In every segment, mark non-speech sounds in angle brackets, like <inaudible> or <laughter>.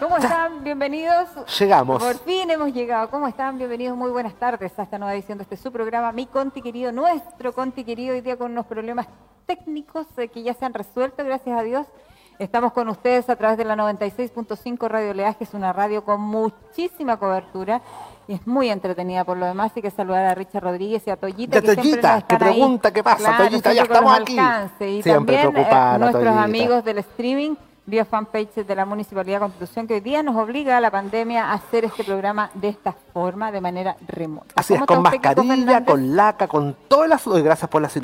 ¿Cómo están? Bienvenidos. Llegamos. Por fin hemos llegado. ¿Cómo están? Bienvenidos. Muy buenas tardes a esta nueva edición de este su programa, Mi Conti querido, nuestro Conti querido, hoy día con unos problemas técnicos eh, que ya se han resuelto, gracias a Dios. Estamos con ustedes a través de la 96.5 Radio Leaje, es una radio con muchísima cobertura y es muy entretenida por lo demás. Hay que saludar a Richard Rodríguez y a Toyita. De que Toyita, que ahí. pregunta qué pasa. Claro, Toyita, ya estamos aquí. Y Siempre también eh, preocupada nuestros Toyita. amigos del streaming vía fanpage de la Municipalidad de Constitución, que hoy día nos obliga a la pandemia a hacer este programa de esta forma, de manera remota. Así es, ¿Cómo con mascarilla, con laca, con todas las... Gracias por las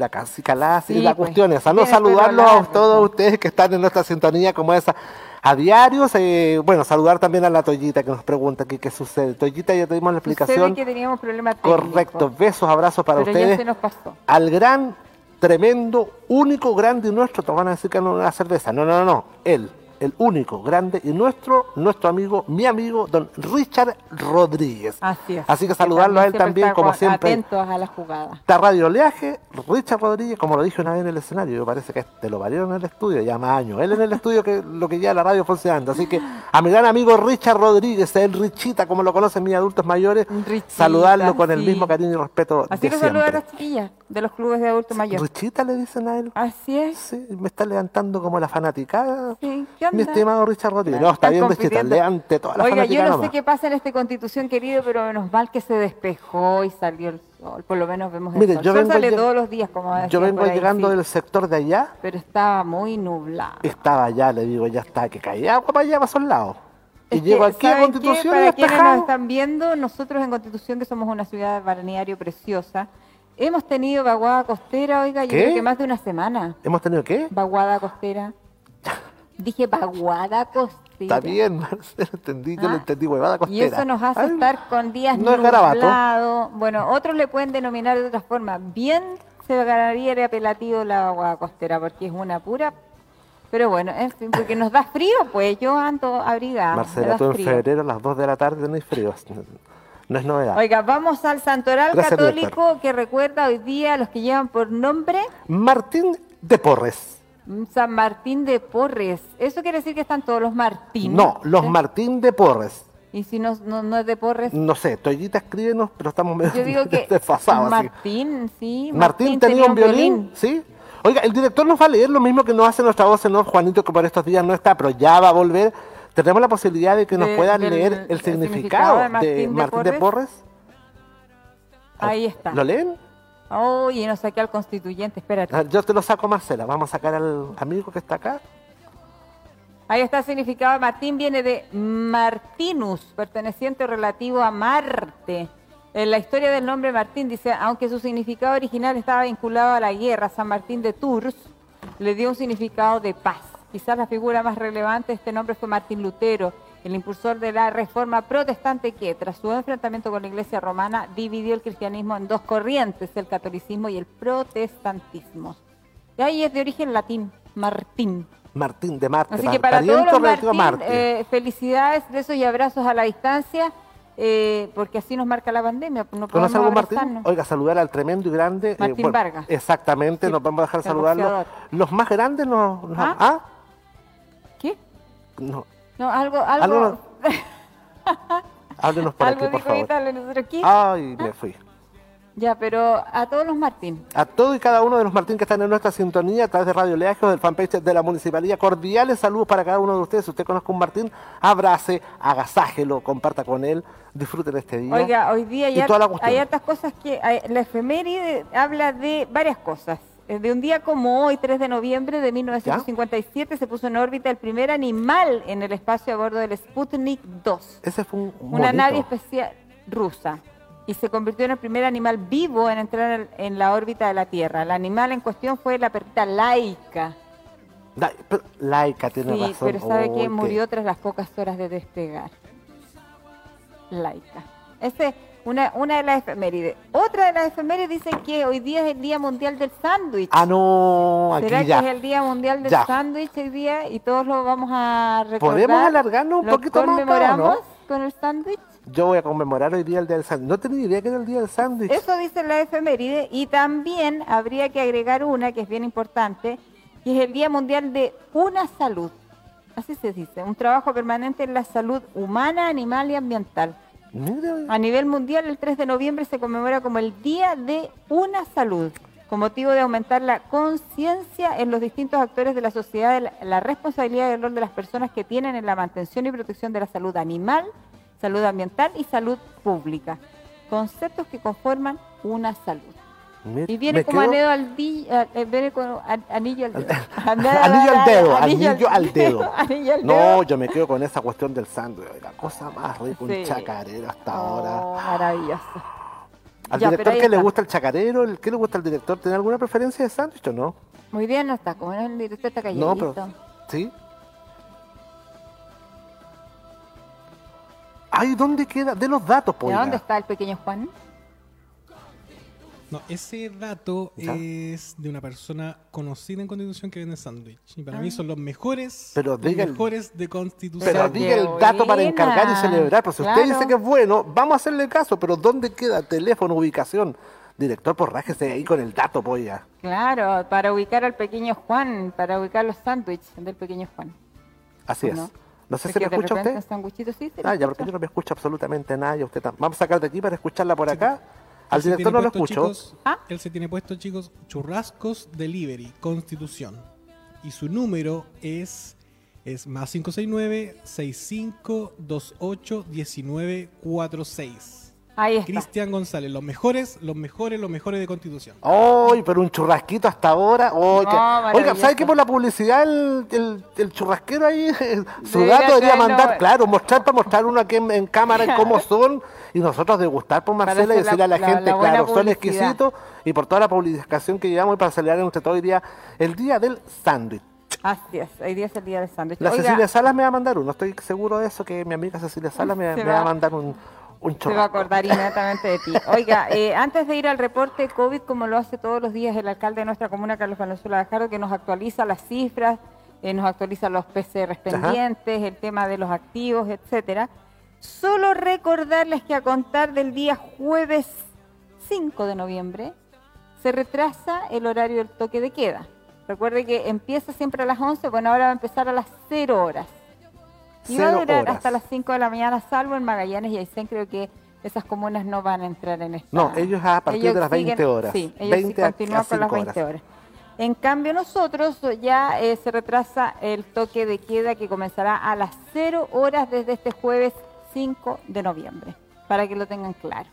caladas y Sí, la pues, tiene pelo saludarlos a todos pues. ustedes que están en nuestra sintonía como esa a diarios. eh, bueno, saludar también a la Toyita que nos pregunta aquí qué sucede. Toyita, ya te dimos la Sucede explicación. que teníamos problemas técnicos, Correcto, besos, abrazos para pero ustedes. ya se nos pasó. al gran, tremendo, único, grande y nuestro, te van a decir que no una cerveza. No, no, no, no. Él, el único, grande y nuestro, nuestro amigo, mi amigo, don Richard Rodríguez. Así es. Así que saludarlo a él también, está como siempre. Atentos a la jugada. Esta radio oleaje, Richard Rodríguez, como lo dije una vez en el escenario, me parece que te lo valieron en el estudio, ya más años. Él en el estudio que lo que ya la radio funcionando. Así que a mi gran amigo Richard Rodríguez, el Richita, como lo conocen mis adultos mayores, Richita, saludarlo con el mismo cariño y respeto. Así de que saluda a las chiquillas de los clubes de adultos mayores. Richita le dicen a él. Así es. Sí, me está levantando como la fanaticada. Sí, ¿qué Mi estimado Richard Rodríguez. Claro, No, está bien, compitiendo. levante toda la Oiga, yo no sé qué pasa en esta constitución, querido, pero menos mal que se despejó y salió el sol. Por lo menos vemos el Mire, sol. yo el sol vengo sale todos los días, como Yo vengo ahí, llegando sí, del sector de allá. Pero estaba muy nublado. Estaba allá, le digo, ya está, que caía agua para allá, para esos lados. Y Es que, llego aquí a ¿saben qué? Constitución y Para quienes nos están viendo, nosotros en Constitución, que somos una ciudad balneario preciosa, hemos tenido vaguada costera, oiga, yo ¿Qué? creo que más de una semana. ¿Hemos tenido qué? Vaguada costera. Dije vaguada costera. Está bien, Marcelo, entendí, yo lo Ah, entendí, huevada Y costera. eso nos hace Ay, estar con días no es garabato. nublados. Bueno, otros le pueden denominar de otra forma. Bien se ganaría el apelativo la agua costera, porque es una pura... Pero bueno, en fin, porque nos da frío, pues yo ando abrigada. Marcela, tú en frío. febrero a las 2 de la tarde tenéis frío. No es novedad. Oiga, vamos al santoral Gracias, católico que recuerda hoy día a los que llevan por nombre Martín de Porres. Mm, San Martín de Porres. ¿Eso quiere decir que están todos los Martín? No, los ¿Sí? Martín de Porres. Y si no, no, no es de Porres, No sé, Toyita escríbenos, pero estamos medio yo digo que <laughs> desfasados. así. Martín, sí. Martín tenía un violín, ¿sí? Oiga, el director nos va a leer lo mismo que nos hace nuestra voz en off, Juanito, que por estos días no está, pero ya va a volver. Tenemos la posibilidad de que nos De- pueda del- leer el el significado de Martín, de, Porres. Ahí está. ¿Lo leen? Oye, no saqué al constituyente, espérate. Ah, Yo te lo saco, Marcela. Vamos a sacar al amigo que está acá. Ahí está el significado. Martín viene de Martinus, perteneciente o relativo a Marte. En la historia del nombre Martín dice, aunque su significado original estaba vinculado a la guerra, San Martín de Tours le dio un significado de paz. Quizás la figura más relevante de este nombre fue Martín Lutero, el impulsor de la reforma protestante que, tras su enfrentamiento con la iglesia romana, dividió el cristianismo en dos corrientes, el catolicismo y el protestantismo. Y ahí es de origen latín, Martín. Martín de Marte. Así que para todos los Martín, Marte. eh, felicidades, besos y abrazos a la distancia, eh, porque así nos marca la pandemia. No ¿Conoce algún Martín? Oiga, saludar al tremendo y grande. eh, Martín Vargas. Exactamente, Sí, nos vamos a dejar saludarlo. Los más grandes nos. nos- ¿Ah? ¿Ah? ¿Qué? No. No, algo, algo, <laughs> Háblenos por algo aquí, por dijo favor. Nosotros aquí. Ay, me fui. Ya, pero a todos los Martín. A todo y cada uno de los Martín que están en nuestra sintonía a través de Radio Leaje o del fanpage de la Municipalidad. Cordiales saludos para cada uno de ustedes. Si usted conozca un Martín, abrace, agasájelo, comparta con él, disfruten este día. Oiga, hoy día Y hay, hartas cosas que... hay- la efeméride habla de varias cosas. Eh, De un día como hoy, 3 de noviembre de 1957, se puso en órbita el primer animal en el espacio a bordo del Sputnik 2. Ese fue un una monito. nave especial rusa y se convirtió en el primer animal vivo en entrar en- la órbita de la Tierra. El animal en cuestión fue la perrita laica. Da- pero Laika tiene Sí, razón. pero sabe Uy, que murió tras las pocas horas de despegar. Laica. Ese una, una de las efemérides. Otra de las efemérides dicen que hoy día es el Día Mundial del Sándwich. Ah, no, aquí ¿Será ya. que es el Día Mundial del Ya. Sándwich hoy día y todos lo vamos a recordar? ¿Podemos alargarnos un ¿Lo poquito más, conmemoramos con el sándwich? Yo voy a conmemorar hoy día el día del sándwich. No tenía idea que era el día del sándwich. Eso dice la efeméride y también habría que agregar una que es bien importante, y es el Día Mundial de una salud. así se dice, un trabajo permanente en la salud humana, animal y ambiental. A nivel mundial, el 3 de noviembre se conmemora como el Día de una Salud, con motivo de aumentar la conciencia en los distintos actores de la sociedad de la responsabilidad y el rol de las personas que tienen en la mantención y protección de la salud animal, salud ambiental y salud pública. Conceptos que conforman una salud. Y viene me como quedo- anillo al, di- a- viene con an- anillo al dedo. <laughs> Anillo al dedo, anillo al dedo. <laughs> Anillo al No, yo me quedo con esa cuestión del sándwich. La cosa más rica, un chacarero hasta Oh, ahora. maravilloso. ¿Al Ya, director qué le gusta el chacarero? ¿El- ¿Qué le gusta al director? ¿Tiene alguna preferencia de sándwich o no? Muy bien, no está, como el director está No, calladito. pero. ¿Sí? Ay, ¿dónde queda? De los datos, ¿De pues. dónde está el pequeño Juan? No, ese dato ¿Ya? es de una persona conocida en Constitución que vende sándwich. Y para mí son los mejores, Pero los diga el- mejores de Constitución. Pero diga qué el dato para encargar y celebrar. Pues si usted dice que es bueno, vamos a hacerle caso. Pero ¿dónde queda? Teléfono, ubicación. Director, pues rájese ahí con el dato, pues ya. Claro, para ubicar al pequeño Juan, para ubicar los sándwiches del pequeño Juan. Así es. ¿No? No sé si me escucha usted. sí Ah, ya, porque yo no me escucho absolutamente nada. Y usted Vamos a sacar de aquí para escucharla por acá. Al director no lo escucho. chicos, Ah. Él se tiene puesto, chicos, Churrascos Delivery, Constitución. Y su número es, es más 569-6528-1946. Ahí está. Cristian González, los mejores, los mejores, los mejores de Constitución. ¡Ay, pero un churrasquito hasta ahora! ¡Ay, No, que- Oiga, maravilloso. ¿sabe que por la publicidad el, el- el churrasquero ahí, <laughs> su Debería dato debería mandar, claro, mostrar para mostrar uno aquí en, en cámara <laughs> cómo son y nosotros degustar por Marcela y la- decirle a la, la- gente, la claro, son exquisitos y por toda la publicación que llevamos y para celebrar entre todo hoy día, el día del sándwich. Así es, hoy día es el día del sándwich. La Oiga, Cecilia Salas me va a mandar uno, estoy seguro de eso, que mi amiga Cecilia Salas <laughs> me, va a mandar un, un se va a acordar inmediatamente de ti. Oiga, eh, antes de ir al reporte COVID, como lo hace todos los días el alcalde de nuestra comuna, Carlos Valenzuela Gajardo, que nos actualiza las cifras, eh, nos actualiza los PCR pendientes, el tema de los activos, etcétera. Solo recordarles que a contar del día jueves 5 de noviembre se retrasa el horario del toque de queda. Recuerde que empieza siempre a las 11, bueno, ahora va a empezar a las 0 horas. Y va a durar horas. hasta las 5 de la mañana, salvo en Magallanes y Aysén, creo que esas comunas no van a entrar en esta. No, ellos a partir de las 20 siguen- horas. Sí, ellos 20 sí a- continúan a con las 5 20 horas. horas. En cambio, nosotros ya eh, se retrasa el toque de queda que comenzará a las 0 horas desde este jueves 5 de noviembre, para que lo tengan claro.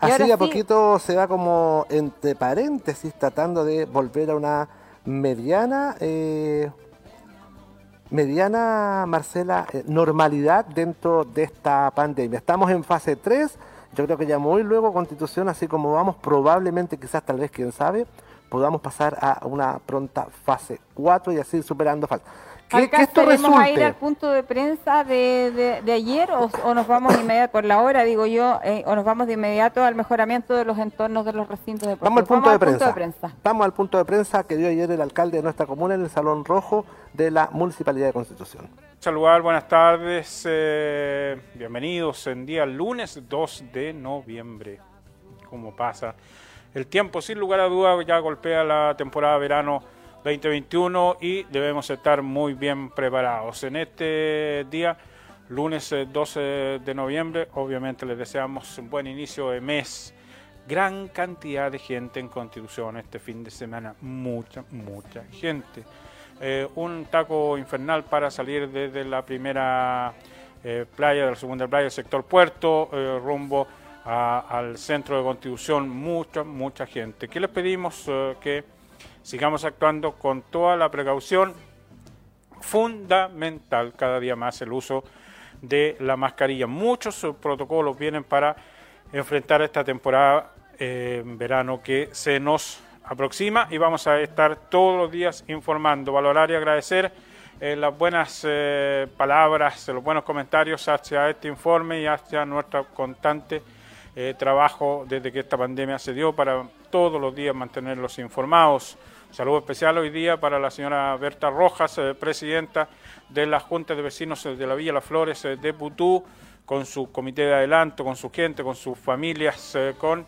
Y Así a sí, poquito se va como entre paréntesis tratando de volver a una mediana, eh, mediana, Marcela, eh, normalidad dentro de esta pandemia. Estamos en fase 3, yo creo que ya muy luego Constitución, así como vamos, probablemente, quizás, tal vez, quién sabe, podamos pasar a una pronta fase 4 y así superando fases. Que, que esto ¿Alcanzaremos a ir resulte. al punto de prensa de, de- de ayer o, o nos vamos inmediato, por la hora digo yo, eh, o nos vamos de inmediato al mejoramiento de los entornos de los recintos deportivos? Vamos al punto, de, prensa. prensa. Vamos al punto de prensa que dio ayer el alcalde de nuestra comuna en el Salón Rojo de la Municipalidad de Constitución. Saludar, buenas tardes, eh, bienvenidos en día lunes 2 de noviembre. ¿Cómo pasa? El tiempo, sin lugar a dudas, ya golpea la temporada verano 2021 y debemos estar muy bien preparados. En este día, lunes eh, 12 de noviembre, obviamente les deseamos un buen inicio de mes. Gran cantidad de gente en Constitución este fin de semana, mucha, mucha gente. Eh, un taco infernal para salir desde la primera eh, playa, de la segunda playa, el sector puerto, eh, rumbo al centro de Constitución, mucha, mucha gente. ¿Qué les pedimos? Eh, que sigamos actuando con toda la precaución fundamental cada día más el uso de la mascarilla. Muchos protocolos vienen para enfrentar esta temporada eh, verano que se nos aproxima y vamos a estar todos los días informando, valorar y agradecer eh, las buenas eh, palabras, los buenos comentarios hacia este informe y hacia nuestro constante eh, trabajo desde que esta pandemia se dio para todos los días mantenerlos informados. Saludo especial hoy día para la señora Berta Rojas, eh, presidenta de la Junta de Vecinos eh, de la Villa Las Flores eh, de Putú, con su comité de adelanto, con su gente, con sus familias, con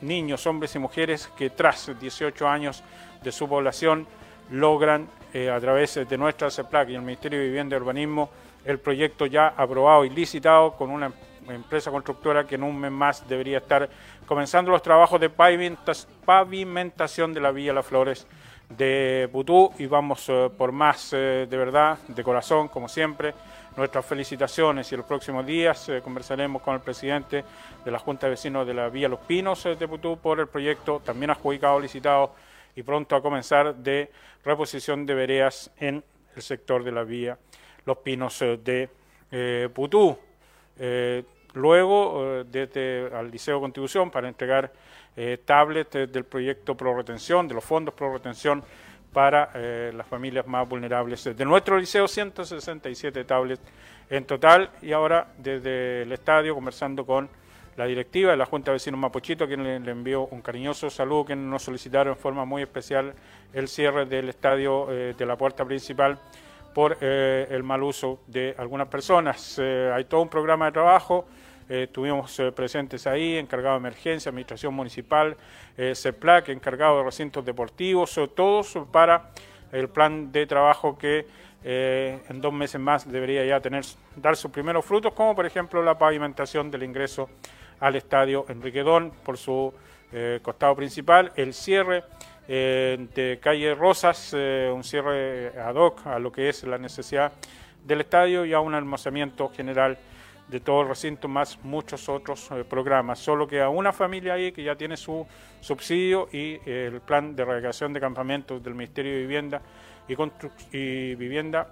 niños, hombres y mujeres que tras 18 años de su población logran a través de nuestra CEPLAC y el Ministerio de Vivienda y Urbanismo el proyecto ya aprobado y licitado con una empresa constructora que en un mes más debería estar comenzando los trabajos de pavimentación de la Villa Las Flores de Putú y vamos eh, por más eh, de verdad, de corazón, como siempre. Nuestras felicitaciones y los próximos días eh, conversaremos con el presidente de la Junta de Vecinos de la Villa Los Pinos de Putú por el proyecto también adjudicado, licitado y pronto a comenzar de reposición de veredas en el sector de la Villa Los Pinos de Putú. Luego, desde al Liceo Contribución para entregar eh, tablets del proyecto Pro Retención, de los fondos Pro Retención para eh, las familias más vulnerables. De nuestro liceo, 167 tablets en total y ahora desde el estadio conversando con la directiva de la Junta de Vecinos Mapochito, quien le, envió un cariñoso saludo, que nos solicitaron en forma muy especial el cierre del estadio eh, de la puerta principal por el mal uso de algunas personas. hay todo un programa de trabajo eh, estuvimos eh, presentes ahí, encargado de emergencia, administración municipal, eh, CEPLAC, encargado de recintos deportivos, todos para el plan de trabajo que en dos meses más debería ya tener dar sus primeros frutos, como por ejemplo la pavimentación del ingreso al estadio Enriquedón por su costado principal, el cierre de calle Rosas, un cierre ad hoc a lo que es la necesidad del estadio y a un almacenamiento general de todo el recinto, más muchos otros eh, programas. Solo que a una familia ahí que ya tiene su subsidio y eh, el plan de erradicación de campamentos del Ministerio de Vivienda y, y Vivienda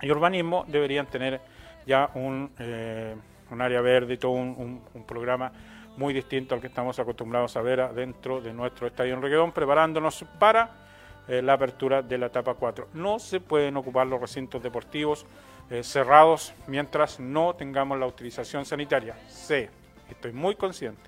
y Urbanismo deberían tener ya un, eh, un área verde y todo un, programa muy distinto al que estamos acostumbrados a ver dentro de nuestro estadio en Reguedón, preparándonos para la apertura de la etapa 4. No se pueden ocupar los recintos deportivos eh, cerrados mientras no tengamos la utilización sanitaria. Sé, estoy muy consciente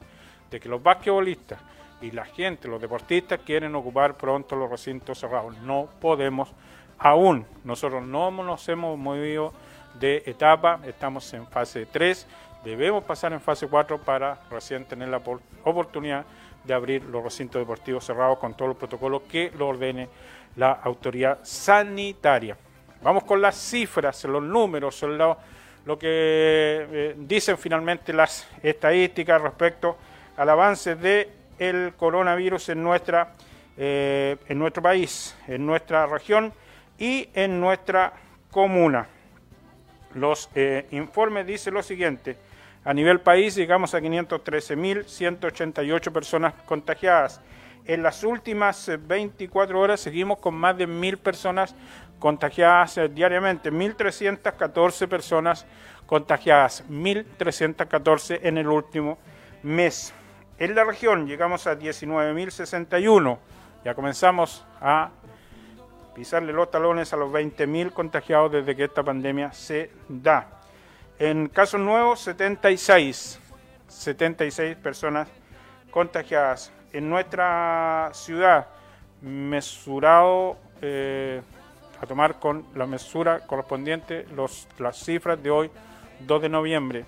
de que los basquetbolistas y la gente, los deportistas quieren ocupar pronto los recintos cerrados. No podemos aún. Nosotros no nos hemos movido de etapa, estamos en fase 3, debemos pasar en fase 4 para recién tener la oportunidad de abrir los recintos deportivos cerrados con todos los protocolos que lo ordene la autoridad sanitaria. Vamos con las cifras, los números, lo, lo que eh, dicen finalmente las estadísticas respecto al avance del coronavirus en, nuestra, eh, en nuestro país, en nuestra región y en nuestra comuna. Los eh, informes dicen lo siguiente. A nivel país llegamos a 513.188 personas contagiadas. En las últimas 24 horas seguimos con más de 1.000 personas contagiadas eh, diariamente, 1.314 personas contagiadas, 1.314 en el último mes. En la región llegamos a 19.061, ya comenzamos a pisarle los talones a los 20.000 contagiados desde que esta pandemia se da. En casos nuevos, 76, 76 personas contagiadas. En nuestra ciudad, mesurado eh, a tomar con la mesura correspondiente los, las cifras de hoy, 2 de noviembre.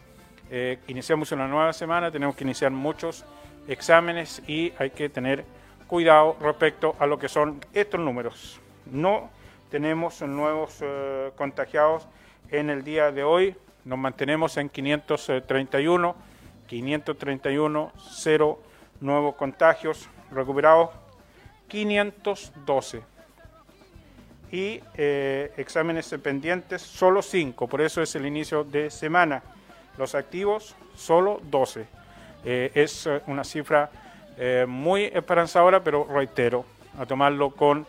Eh, iniciamos una nueva semana, tenemos que iniciar muchos exámenes y hay que tener cuidado respecto a lo que son estos números. No tenemos nuevos eh, contagiados en el día de hoy, nos mantenemos en 531, 531, 0 nuevos contagios, recuperados 512 y eh, exámenes pendientes solo 5, por eso es el inicio de semana. Los activos solo 12. Eh, es eh, una cifra muy esperanzadora, pero reitero, a tomarlo con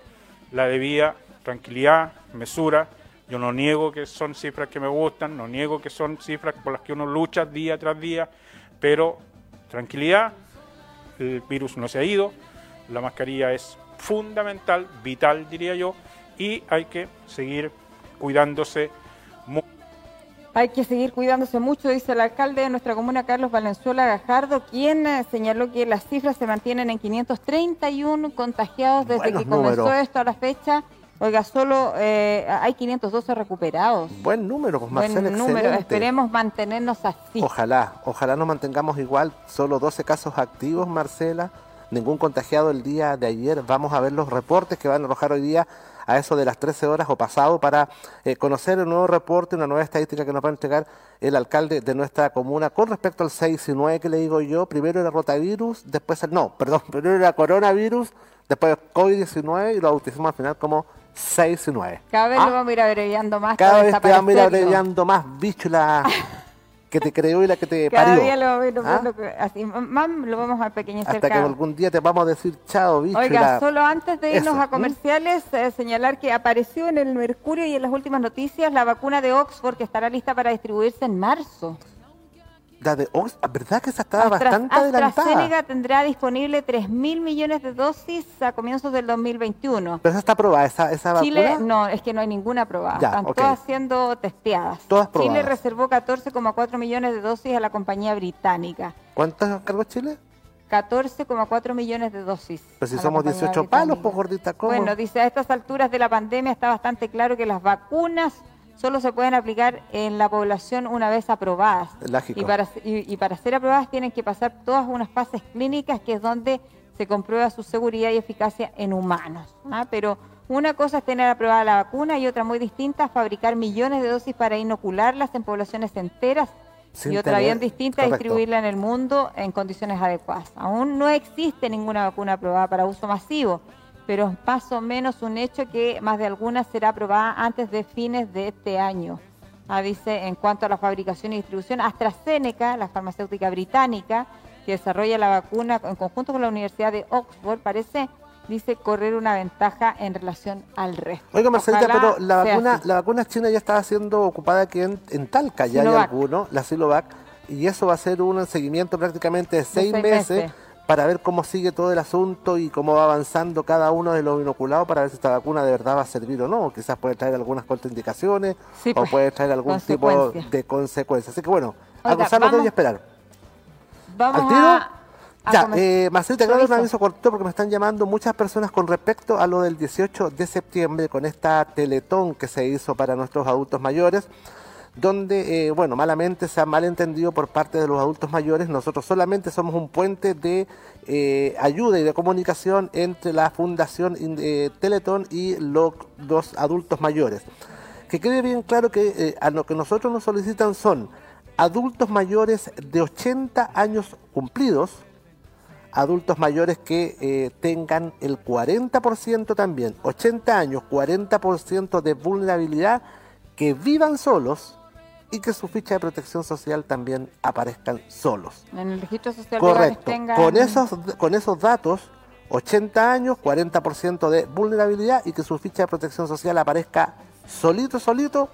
la debida tranquilidad, mesura. Yo no niego que son cifras que me gustan, no niego que son cifras por las que uno lucha día tras día, pero tranquilidad, el virus no se ha ido, la mascarilla es fundamental, vital diría yo, y hay que seguir cuidándose mucho. Hay que seguir cuidándose mucho, dice el alcalde de nuestra comuna, Carlos Valenzuela Gajardo, quien eh, señaló que las cifras se mantienen en 531 contagiados desde que comenzó esto a la fecha. Oiga, solo eh, hay 512 recuperados. Buen número, pues Marcela, Buen número, esperemos mantenernos así. Ojalá, ojalá nos mantengamos igual, solo 12 casos activos, Marcela, ningún contagiado el día de ayer. Vamos a ver los reportes que van a arrojar hoy día a eso de las 13 horas o pasado para eh, conocer un nuevo reporte, una nueva estadística que nos va a entregar el alcalde de nuestra comuna con respecto al 6 y 9 que le digo yo. Primero era rotavirus, después el, no, perdón, <laughs> primero era coronavirus, después COVID-19 y lo bautizamos al final como 6 y 9. Cada vez ¿Ah? lo vamos a ir abreviando más. Cada vez te vamos a ir abreviando más, bicho, la <laughs> que te creó y la que te Cada parió. día lo vamos a ir ¿Ah? lo- así, más lo vamos a pequeñecer Hasta que algún día te vamos a decir chao, bicho. Oiga, la- solo antes de irnos Eso, a comerciales, eh, señalar que apareció en el Mercurio y en las últimas noticias la vacuna de Oxford que estará lista para distribuirse en marzo. La de Ox- ¿verdad que esa estaba Astra- bastante AstraZeneca adelantada? tendrá disponible 3 mil millones de dosis a comienzos del 2021. Pero esa está aprobada, esa, esa Chile, vacuna. no, es que no hay ninguna aprobada. Ya, Están todas siendo testeadas. Todas Chile probadas. reservó 14,4 millones de dosis a la compañía británica. ¿Cuántos cargos Chile? 14,4 millones de dosis. Pues si somos compañía 18 palos, pues gordita, ¿cómo? Bueno, dice, a estas alturas de la pandemia está bastante claro que las vacunas solo se pueden aplicar en la población una vez aprobadas. Lógico. Y para, y, y para ser aprobadas tienen que pasar todas unas fases clínicas, que es donde se comprueba su seguridad y eficacia en humanos. ¿ah? Pero una cosa es tener aprobada la vacuna y otra muy distinta, fabricar millones de dosis para inocularlas en poblaciones enteras. Sin y otra tener- bien distinta, correcto. distribuirla en el mundo en condiciones adecuadas. Aún no existe ninguna vacuna aprobada para uso masivo, pero es más o menos un hecho que más de alguna será aprobada antes de fines de este año. Ah, dice, en cuanto a la fabricación y distribución, AstraZeneca, la farmacéutica británica, que desarrolla la vacuna en conjunto con la Universidad de Oxford, parece, dice, correr una ventaja en relación al resto. Oiga, Marcelita, Ojalá pero la vacuna, así. la vacuna china ya estaba siendo ocupada aquí en, en Talca, ya hay alguno, la Silovac, y eso va a ser un seguimiento prácticamente de seis, seis meses, meses. Para ver cómo sigue todo el asunto y cómo va avanzando cada uno de los inoculados para ver si esta vacuna de verdad va a servir o no. Quizás puede traer algunas contraindicaciones Sí, o pues, puede traer algún tipo de consecuencias. Así que bueno, a Oiga, gozarlo de y esperar. Vamos ¿Al tiro? a... a Ya, eh, Marcelita, quiero dar un Aviso. aviso cortito porque me están llamando muchas personas con respecto a lo del 18 de septiembre con esta teletón que se hizo para nuestros adultos mayores, donde, eh, bueno, malamente se ha malentendido por parte de los adultos mayores. Nosotros solamente somos un puente de eh, ayuda y de comunicación entre la Fundación eh, Teletón y lo- los adultos mayores. Que quede bien claro que eh, a lo que nosotros nos solicitan son adultos mayores de 80 años cumplidos, adultos mayores que tengan el 40% también, 80 años, 40% de vulnerabilidad, que vivan solos y que su ficha de protección social también aparezcan solos. En el registro social Correcto. tengan... Con esos, con esos datos, 80 años, 40% de vulnerabilidad y que su ficha de protección social aparezca solito, solito,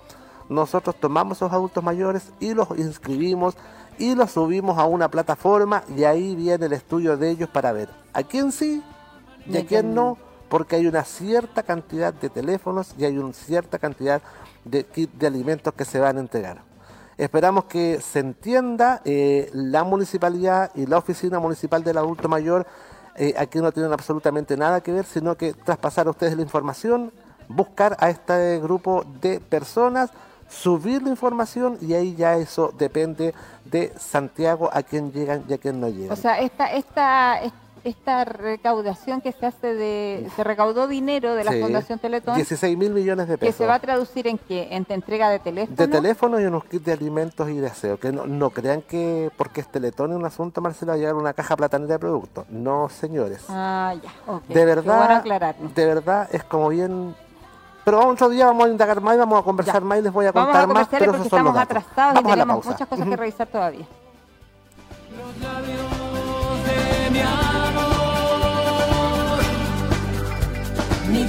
nosotros tomamos esos adultos mayores y los inscribimos y los subimos a una plataforma y ahí viene el estudio de ellos para ver a quién sí y a quién no, porque hay una cierta cantidad de teléfonos y hay una cierta cantidad de kit de alimentos que se van a entregar. Esperamos que se entienda eh, la municipalidad y la oficina municipal del adulto mayor. eh, aquí no tienen absolutamente nada que ver, sino que traspasar a ustedes la información, buscar a este grupo de personas, subir la información y ahí ya eso depende de Santiago a quién llegan y a quién no llegan. O sea, esta, esta, esta recaudación que se hace de... Se recaudó dinero de la Sí, Fundación Teletón 16 mil millones de que pesos. se va a traducir en qué? En entrega de teléfono. De teléfono y unos kits de alimentos y de aseo. Que no, no crean que porque es Teletón es un asunto, Marcelo, va a llegar una caja platanera de productos. No, señores. Ah, ya, ok. de verdad, bueno de verdad es como bien. Pero otro día vamos a indagar más y vamos a conversar Ya. más y les voy a Vamos contar a más. Pero porque los estamos atrasados Vamos y tenemos pausa. muchas cosas que revisar todavía. Mi mi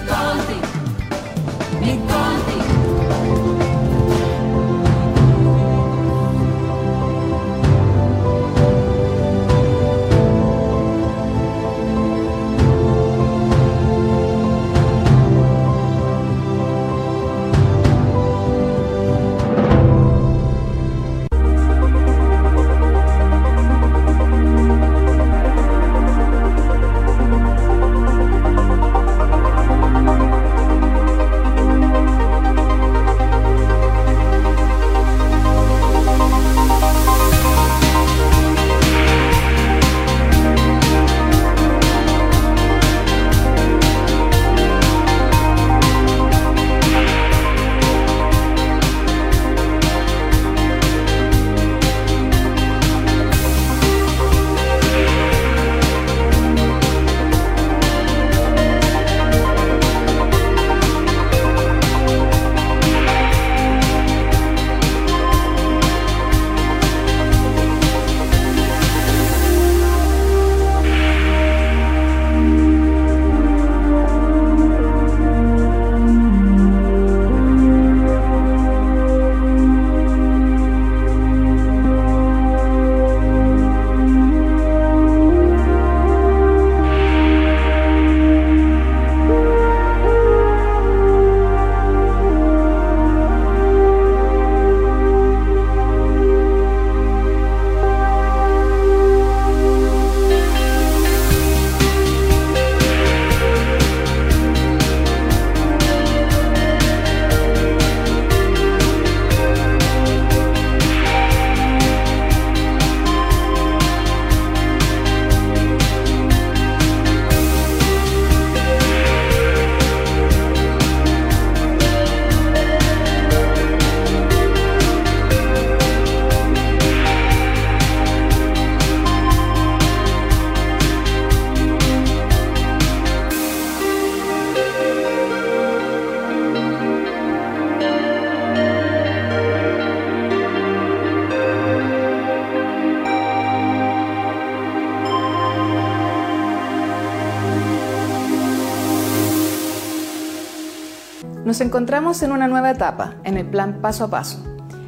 Encontramos en una nueva etapa, en el plan paso a paso,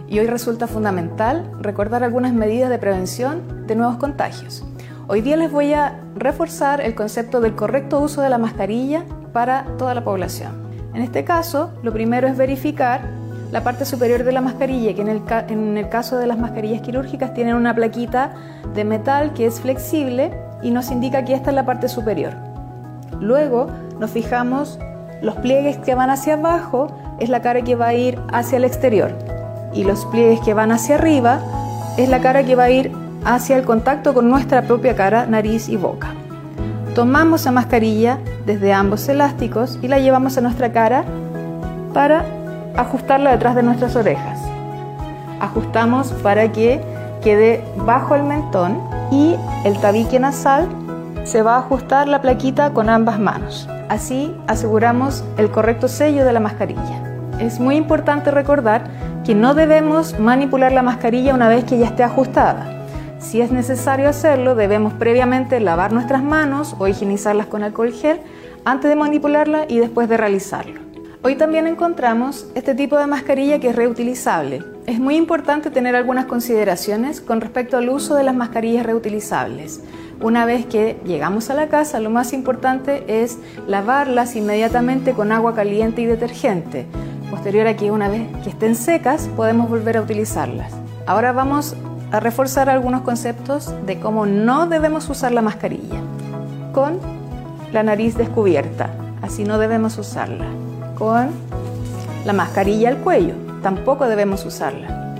y hoy resulta fundamental recordar algunas medidas de prevención de nuevos contagios. Hoy día les voy a reforzar el concepto del correcto uso de la mascarilla para toda la población. En este caso, lo primero es verificar la parte superior de la mascarilla, que en el, ca- en el caso de las mascarillas quirúrgicas tienen una plaquita de metal que es flexible y nos indica que esta es la parte superior. Luego nos fijamos los pliegues que van hacia abajo es la cara que va a ir hacia el exterior y los pliegues que van hacia arriba es la cara que va a ir hacia el contacto con nuestra propia cara, nariz y boca. Tomamos la mascarilla desde ambos elásticos y la llevamos a nuestra cara para ajustarla detrás de nuestras orejas. Ajustamos para que quede bajo el mentón y el tabique nasal se va a ajustar la plaquita con ambas manos. Así aseguramos el correcto sello de la mascarilla. Es muy importante recordar que no debemos manipular la mascarilla una vez que ya esté ajustada. Si es necesario hacerlo, debemos previamente lavar nuestras manos o higienizarlas con alcohol gel antes de manipularla y después de realizarlo. Hoy también encontramos este tipo de mascarilla que es reutilizable. Es muy importante tener algunas consideraciones con respecto al uso de las mascarillas reutilizables. Una vez que llegamos a la casa, lo más importante es lavarlas inmediatamente con agua caliente y detergente. Posterior a que una vez que estén secas, podemos volver a utilizarlas. Ahora vamos a reforzar algunos conceptos de cómo no debemos usar la mascarilla. Con la nariz descubierta, así no debemos usarla. Con la mascarilla al cuello, tampoco debemos usarla.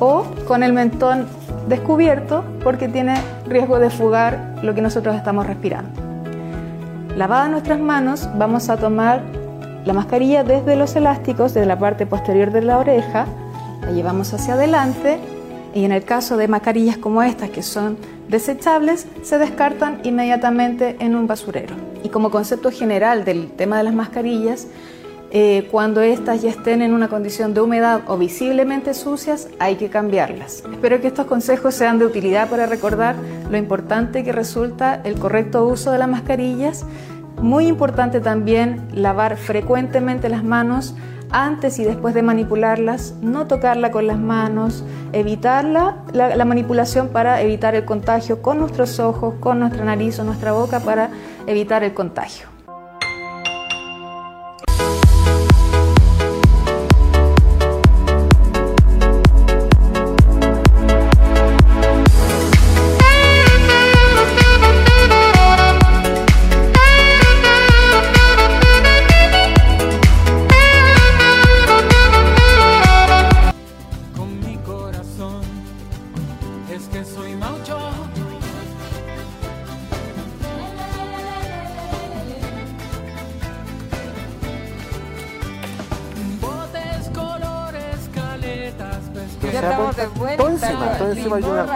O con el mentón descubierto porque tiene riesgo de fugar lo que nosotros estamos respirando. Lavadas nuestras manos, vamos a tomar la mascarilla desde los elásticos, desde la parte posterior de la oreja, la llevamos hacia adelante y en el caso de mascarillas como estas que son desechables, se descartan inmediatamente en un basurero. Y como concepto general del tema de las mascarillas, eh, cuando estas ya estén en una condición de humedad o visiblemente sucias, hay que cambiarlas. Espero que estos consejos sean de utilidad para recordar lo importante que resulta el correcto uso de las mascarillas. Muy importante también lavar frecuentemente las manos antes y después de manipularlas, no tocarla con las manos, evitarla, la, la manipulación para evitar el contagio con nuestros ojos, con nuestra nariz o nuestra boca para evitar el contagio.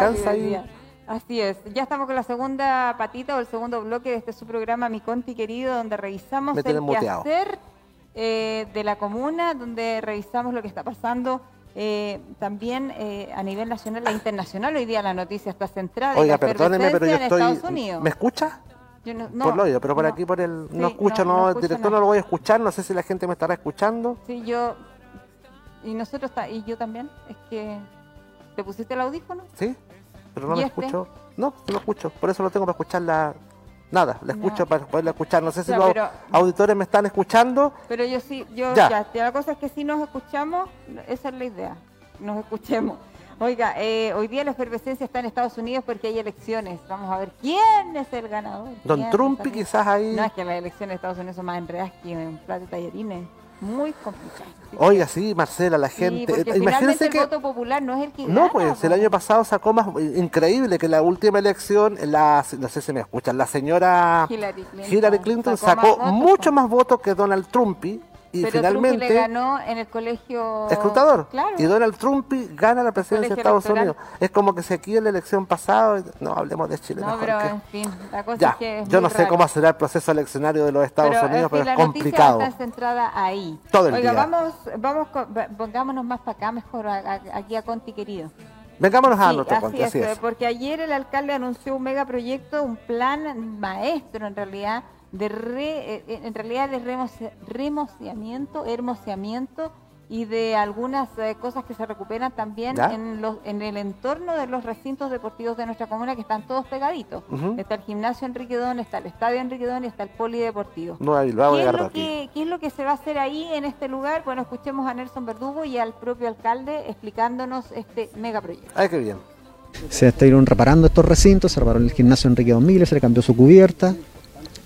Alcanza ahí. Así es, ya estamos con la segunda patita o el segundo bloque de este su programa Mi Conti Querido, donde revisamos el muteado. quehacer eh, de la comuna, donde revisamos lo que está pasando eh, también eh, a nivel nacional e internacional. Hoy día la noticia está centrada Oiga, en la perdóneme, pero yo estoy. en Estados Unidos. ¿Me escucha? Yo no- no, por lo oído, pero por no. aquí por el. Sí, no escucho, no, el director no lo voy a escuchar, no sé si la gente me estará escuchando. Sí, yo y nosotros y yo también. Es que te pusiste el audífono. ¿Sí? Pero no ¿Y lo este? escucho. No, no lo escucho. Por eso lo tengo para escuchar la. Nada, la escucho No. para poderla escuchar. No sé si Ya, los pero- auditores me están escuchando. Pero yo sí, yo Ya. ya. la cosa es que si nos escuchamos, esa es la idea, nos escuchemos. Oiga, eh, hoy día la efervescencia está en Estados Unidos porque hay elecciones. Vamos a ver quién es el ganador. Don el- quizás ahí. No, es que las elecciones de Estados Unidos son más enredadas que un plato de tallarines. Muy complicado. Oiga, sí, Marcela, la Sí, gente. porque eh, Imagínense el que. voto popular no es el que No, gana, pues el año pasado sacó más increíble que la última elección, la, no sé si me escuchan, la señora Hillary Clinton Hillary Clinton sacó sacó, más votos, mucho po. más votos que Donald Trump y Pero finalmente Trump le ganó en el colegio escrutador. Claro. Y Donald Trump gana la presidencia de Estados electoral. Unidos. Es como que si aquí en la elección pasada, no hablemos de Chile No, mejor pero que- en fin, la cosa Ya, es que es yo no sé raro. cómo será el proceso eleccionario de los Estados Pero, Unidos, en pero fin, es la noticia complicado. está centrada ahí. Todo el Oiga, día. vamos, vamos, pongámonos más para acá, mejor a- a- aquí a Conti querido. Vengámonos a Sí, nuestro así conti, es, así es. porque ayer el alcalde anunció un megaproyecto, un plan maestro en realidad de re- eh, en realidad de remoce- remociamiento, hermoseamiento y de algunas eh, cosas que se recuperan también ¿Ya? en, los, en el entorno de los recintos deportivos de nuestra comuna que están todos pegaditos. Está el gimnasio Enrique Don, está el estadio Enrique Don y está el polideportivo. ¿Qué es, lo que, ¿Qué es lo que se va a hacer ahí en este lugar? Bueno, escuchemos a Nelson Verdugo y al propio alcalde explicándonos este megaproyecto. Ay, qué bien. Se estuvieron reparando estos recintos, se reparó el gimnasio Enrique 2000, se le cambió su cubierta,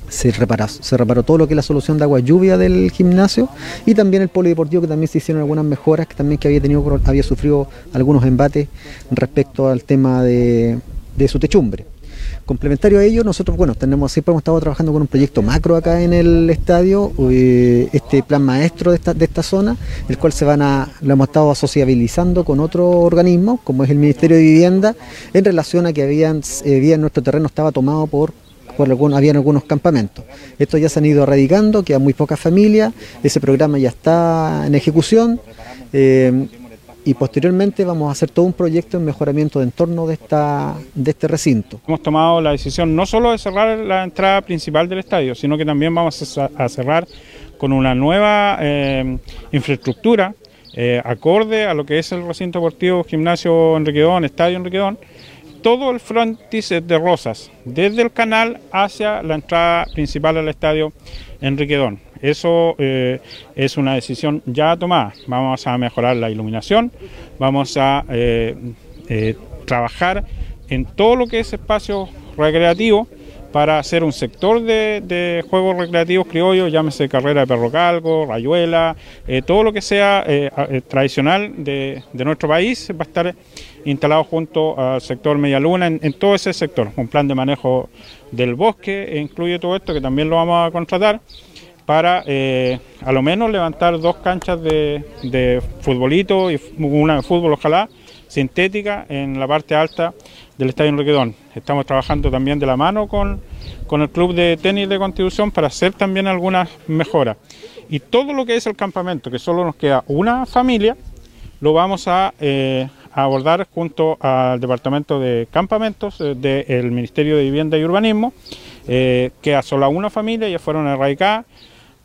se reparó, se reparó todo lo que es la solución de agua lluvia del gimnasio y también el polideportivo que también se hicieron algunas mejoras que también que había tenido había sufrido algunos embates respecto al tema de, de su techumbre. Complementario a ello, nosotros, bueno, tenemos, siempre hemos estado trabajando con un proyecto macro acá en el estadio, eh, este plan maestro de esta, de esta zona, el cual se van a, lo hemos estado sociabilizando con otro organismo, como es el Ministerio de Vivienda, en relación a que habían, eh, nuestro terreno estaba tomado por por algunos, habían algunos campamentos. Estos ya se han ido erradicando, quedan muy pocas familias, ese programa ya está en ejecución eh, y posteriormente vamos a hacer todo un proyecto en mejoramiento de entorno de, esta, de este recinto. Hemos tomado la decisión no solo de cerrar la entrada principal del estadio, sino que también vamos a cerrar con una nueva eh, infraestructura eh, acorde a lo que es el recinto deportivo Gimnasio Enriquedón, Estadio Enriquedón, todo el frontis de rosas, desde el canal hacia la entrada principal al estadio Enriquedón. Eso eh, es una decisión ya tomada. Vamos a mejorar la iluminación, vamos a eh, eh, trabajar en todo lo que es espacio recreativo para hacer un sector de, de juegos recreativos criollos, llámese carrera de perro calgo, rayuela, eh, todo lo que sea eh, eh, tradicional de, nuestro país va a estar instalado junto al sector Medialuna en, en todo ese sector. Un plan de manejo del bosque e incluye todo esto que también lo vamos a contratar para a lo menos levantar dos canchas de, de futbolito y una de fútbol ojalá sintética en la parte alta del Estadio Enriquedón. Estamos trabajando también de la mano con, con el Club de Tenis de Constitución para hacer también algunas mejoras. Y todo lo que es el campamento, que solo nos queda una familia, lo vamos a, eh, a abordar junto al Departamento de Campamentos eh, del Ministerio de Vivienda y Urbanismo, eh, queda solo una familia, ya fueron erradicadas.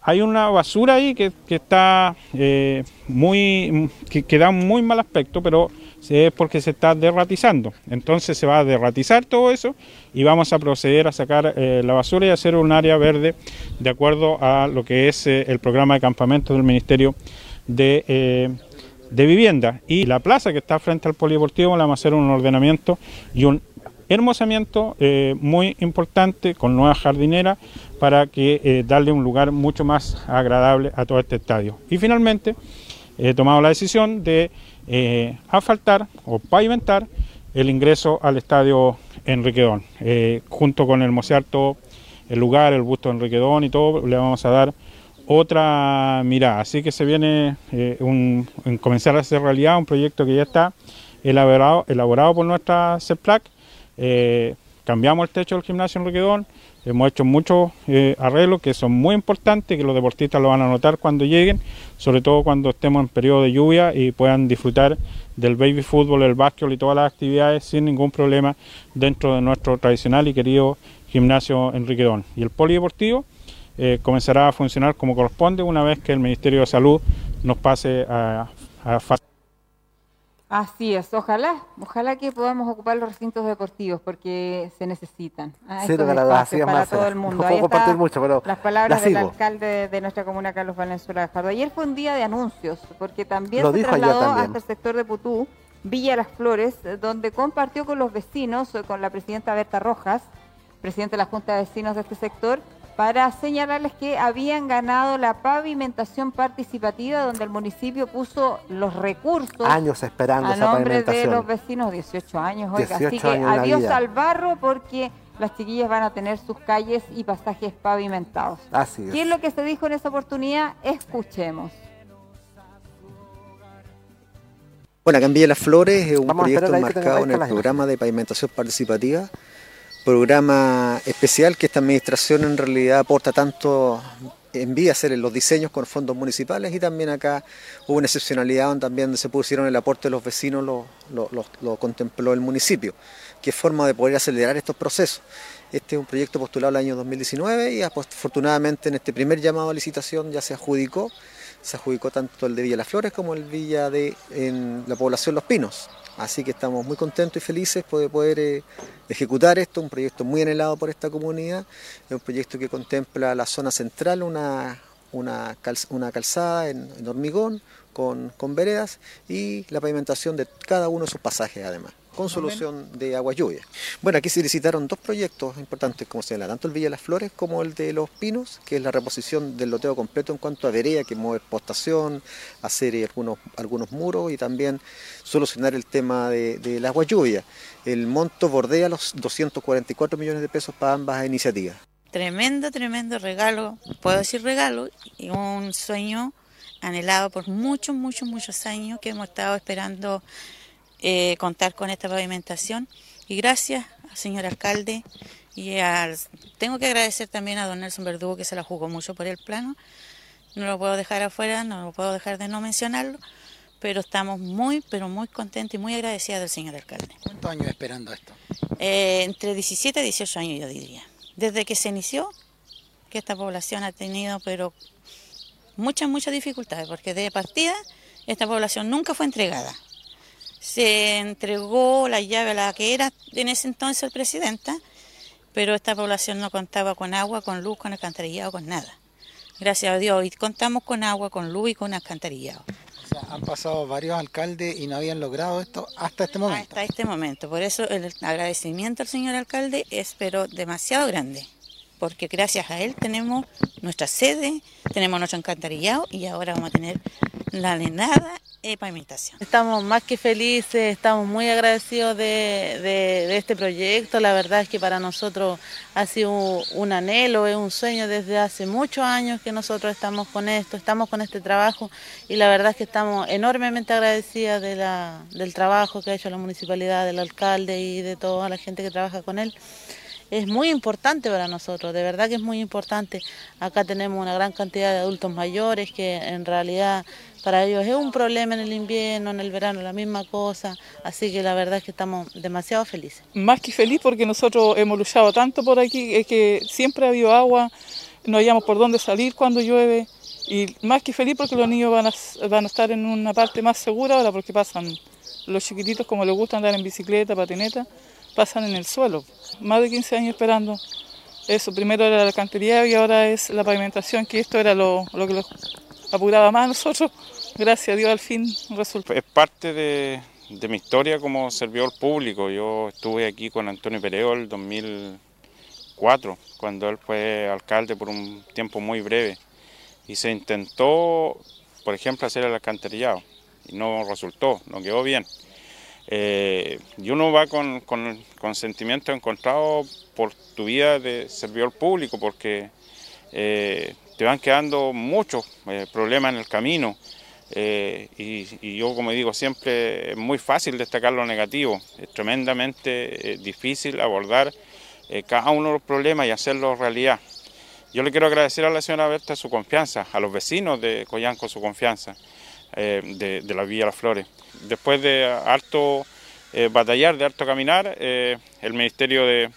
Hay una basura ahí que, que está eh, muy, que, que da muy mal aspecto, pero es porque se está derratizando. Entonces se va a derratizar todo eso y vamos a proceder a sacar eh, la basura y hacer un área verde de acuerdo a lo que es eh, el programa de campamentos del Ministerio de, eh, de Vivienda. Y la plaza que está frente al polideportivo le vamos a hacer un ordenamiento y un hermosamiento muy importante con nueva jardinera para que darle un lugar mucho más agradable a todo este estadio. Y finalmente he tomado la decisión de eh, asfaltar o pavimentar el ingreso al estadio Enriquedón. Eh, junto con hermosear todo el lugar, el busto de Enriquedón y todo, le vamos a dar otra mirada. Así que se viene eh, un, en comenzar a hacer realidad un proyecto que ya está elaborado, elaborado por nuestra CEPLAC. Eh, cambiamos el techo del gimnasio Enriquedón, hemos hecho muchos eh, arreglos que son muy importantes, que los deportistas lo van a notar cuando lleguen, sobre todo cuando estemos en periodo de lluvia y puedan disfrutar del baby fútbol, el básquetbol y todas las actividades sin ningún problema dentro de nuestro tradicional y querido gimnasio Enriquedón. Y el polideportivo eh, comenzará a funcionar como corresponde una vez que el Ministerio de Salud nos pase a, a Así es, ojalá, ojalá que podamos ocupar los recintos deportivos porque se necesitan. ah, Sí, la para más, todo el <laughs> no mundo. puedo Ahí está compartir mucho, pero las palabras la del alcalde de, nuestra comuna, Carlos Valenzuela Gajardo. Ayer fue un día de anuncios porque también Lo se trasladó también. hasta el sector de Putú, Villa Las Flores, donde compartió con los vecinos, con la presidenta Berta Rojas, presidenta de la Junta de Vecinos de este sector, para señalarles que habían ganado la pavimentación participativa donde el municipio puso los recursos Años esperando a esa nombre de pavimentación. los vecinos, 18 años, oiga. 18 Así que años adiós al barro porque las chiquillas van a tener sus calles y pasajes pavimentados. Así es. ¿Qué es lo que se dijo en esa oportunidad? Escuchemos. Bueno, acá en Villa Las Flores es un Vamos a proyecto enmarcado en el programa de pavimentación participativa, programa especial que esta administración en realidad aporta tanto envía a hacer los diseños con fondos municipales y también acá hubo una excepcionalidad donde también se pusieron el aporte de los vecinos, lo, lo- contempló el municipio, es forma de poder acelerar estos procesos. Este es un proyecto postulado el año 2019 y afortunadamente en este primer llamado a licitación ya se adjudicó. Se adjudicó tanto el de Villa Las Flores como el Villa de en la población Los Pinos. Así que estamos muy contentos y felices de poder eh, ejecutar esto, un proyecto muy anhelado por esta comunidad. Es un proyecto que contempla la zona central, una, una, calz- una calzada en, en hormigón con, con veredas y la pavimentación de cada uno de sus pasajes además, con solución de agua lluvia. Bueno, aquí se licitaron dos proyectos importantes, como se llama, tanto el Villa Las Flores como el de Los Pinos, que es la reposición del loteo completo en cuanto a vereda, que mueve postación, hacer eh, algunos, algunos muros y también solucionar el tema de, del agua lluvia. El monto bordea los 244 millones de pesos para ambas iniciativas. Tremendo, tremendo regalo, puedo decir regalo, y un sueño anhelado por muchos, muchos, muchos años que hemos estado esperando eh, contar con esta pavimentación. Y gracias al señor alcalde y al, tengo que agradecer también a don Nelson Verdugo que se la jugó mucho por el plano. No lo puedo dejar afuera, no lo puedo dejar de no mencionarlo, pero estamos muy, pero muy contentos y muy agradecidos del señor alcalde. ¿Cuántos años esperando esto? Eh, entre 17 y 18 años yo diría. Desde que se inició, que esta población ha tenido, pero muchas, muchas dificultades, porque de partida esta población nunca fue entregada. Se entregó la llave a la que era en ese entonces presidenta, pero esta población no contaba con agua, con luz, con alcantarillado, con nada. Gracias a Dios, y contamos con agua, con luz y con alcantarillado. O sea, han pasado varios alcaldes y no habían logrado esto hasta este momento. Hasta este momento. Por eso el agradecimiento al señor alcalde es pero demasiado grande. Porque gracias a él tenemos nuestra sede, tenemos nuestro encantarillado y ahora vamos a tener la lenada y pavimentación. Estamos más que felices, estamos muy agradecidos de, de- de este proyecto. La verdad es que para nosotros ha sido un anhelo, es un sueño desde hace muchos años que nosotros estamos con esto, estamos con este trabajo y la verdad es que estamos enormemente agradecidas de la- del trabajo que ha hecho la municipalidad, del alcalde y de toda la gente que trabaja con él. Es muy importante para nosotros, de verdad que es muy importante. Acá tenemos una gran cantidad de adultos mayores que en realidad para ellos es un problema en el invierno, en el verano la misma cosa, así que la verdad es que estamos demasiado felices. Más que feliz porque nosotros hemos luchado tanto por aquí, es que siempre ha habido agua, no hayamos por dónde salir cuando llueve. Y más que feliz porque los niños van a, van a estar en una parte más segura ahora porque pasan, los chiquititos como les gusta andar en bicicleta, patineta, pasan en el suelo. Más de 15 años esperando eso. Primero era la alcantarillado y ahora es la pavimentación, que esto era lo, lo que los apuraba más a nosotros. Gracias a Dios al fin resultó. Es parte de, de mi historia como servidor público. Yo estuve aquí con Antonio Pereo el 2004, cuando él fue alcalde por un tiempo muy breve. Y se intentó, por ejemplo, hacer el alcantarillado. Y no resultó, no quedó bien. Eh, y uno va con, con, con sentimientos encontrados por tu vida de servidor público, porque eh, te van quedando muchos eh, problemas en el camino. Eh, y, yo, como digo siempre, es muy fácil destacar lo negativo, es tremendamente difícil abordar cada uno de los problemas y hacerlo realidad. Yo le quiero agradecer a la señora Berta su confianza, a los vecinos de Coyanco su confianza, eh, de, la Villa Las Flores. Después de harto eh, batallar, de harto caminar, eh, el Ministerio de,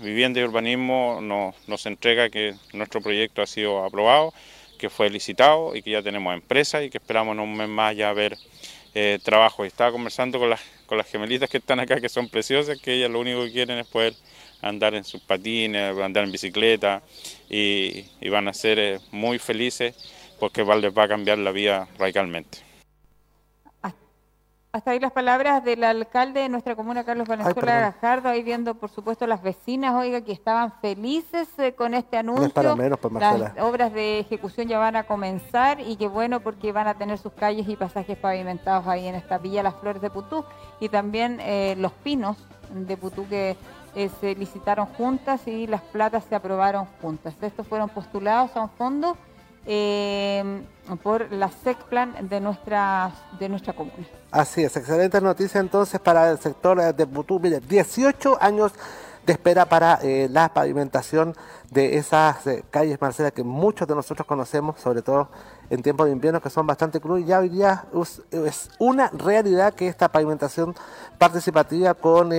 Vivienda y Urbanismo nos, nos entrega que nuestro proyecto ha sido aprobado, que fue licitado y que ya tenemos empresa y que esperamos en un mes más ya ver trabajo. Estaba conversando con las, con las gemelitas que están acá, que son preciosas, que ellas lo único que quieren es poder andar en sus patines, andar en bicicleta y, van a ser muy felices porque les va a cambiar la vida radicalmente. Hasta ahí las palabras del alcalde de nuestra comuna, Carlos Valenzuela. Gajardo, ahí viendo, por supuesto, las vecinas, oiga, que estaban felices eh, con este anuncio. para menos, pues, Marcela. Las obras de ejecución ya van a comenzar y qué bueno porque van a tener sus calles y pasajes pavimentados ahí en esta villa Las Flores de Putú y también eh, los pinos de Putú que eh, se licitaron juntas y las platas se aprobaron juntas. Estos fueron postulados a un fondo eh, por la SECPLAN de nuestra, de nuestra comuna. Así es, excelente noticia entonces para el sector eh, de Putú. Mire, 18 años de espera para eh, la pavimentación de esas calles, Marcela, que muchos de nosotros conocemos, sobre todo en tiempos de invierno, que son bastante crudos. Ya hoy día es, una realidad que esta pavimentación participativa con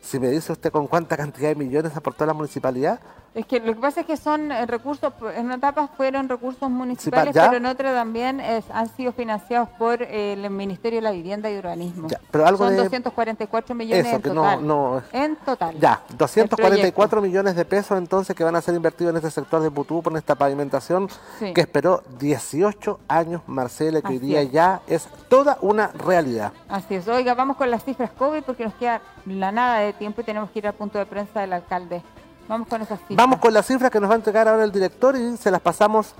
Si me dice usted con cuánta cantidad de millones aportó la municipalidad, Es que lo que pasa es que son eh, recursos, en una etapa fueron recursos municipales, pero en otra también es- han sido financiados por eh, el Ministerio de la Vivienda y Urbanismo. Ya, pero algo son de- 244 millones Eso, en que no- total. no- En total. ya, El 244 millones de pesos entonces que van a ser invertidos en este sector de Putupo, en esta pavimentación Sí. que esperó 18 años, Marcela, que hoy día es. ya es toda una realidad. Así es. Oiga, vamos con las cifras COVID porque nos queda la nada de tiempo y tenemos que ir al punto de prensa del alcalde. Vamos con esas cifras. Vamos con las cifras que nos va a entregar ahora el director y se las pasamos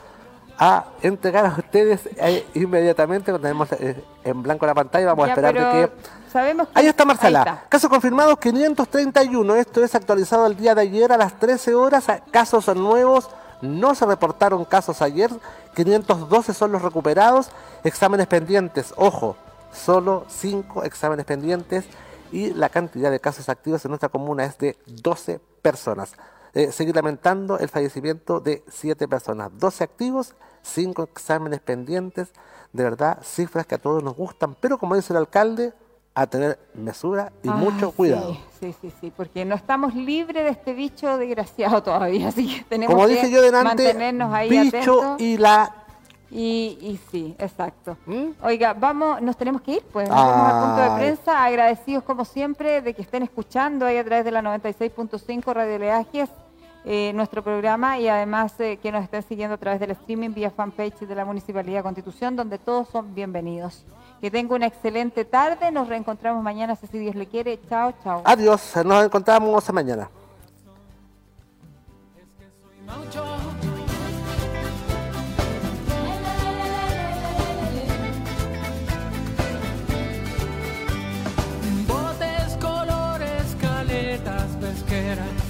a entregar a ustedes eh, inmediatamente cuando tenemos eh, en blanco la pantalla. Vamos Ya, a esperar de pero que... Sabemos que... Ahí está Marcela. Ahí está. Casos confirmados 531. Esto es actualizado el día de ayer a las 13 horas. Casos nuevos. No se reportaron casos ayer. 512 son los recuperados. Exámenes pendientes. Ojo, solo 5 exámenes pendientes. Y la cantidad de casos activos en nuestra comuna es de 12 personas. Eh, seguir lamentando el fallecimiento de 7 personas. 12 activos, 5 exámenes pendientes. De verdad, cifras que a todos nos gustan. Pero como dice el alcalde, a tener mesura y Ah, mucho cuidado. Sí, sí, sí, porque no estamos libres de este bicho desgraciado todavía, <laughs> así que tenemos Como que dije yo delante, mantenernos ahí bicho atentos. y la... Y, y, sí, exacto. ¿Mm? Oiga, vamos, nos tenemos que ir, pues nos vamos al punto de prensa, agradecidos como siempre de que estén escuchando ahí a través de la 96.5 Radio Leajes, eh, nuestro programa y además eh, que nos estén siguiendo a través del streaming vía fanpage de la Municipalidad de Constitución, donde todos son bienvenidos. Que tenga una excelente tarde, nos reencontramos mañana, si Dios le quiere. Chao, chao. Adiós, nos encontramos mañana. aletas pesqueras.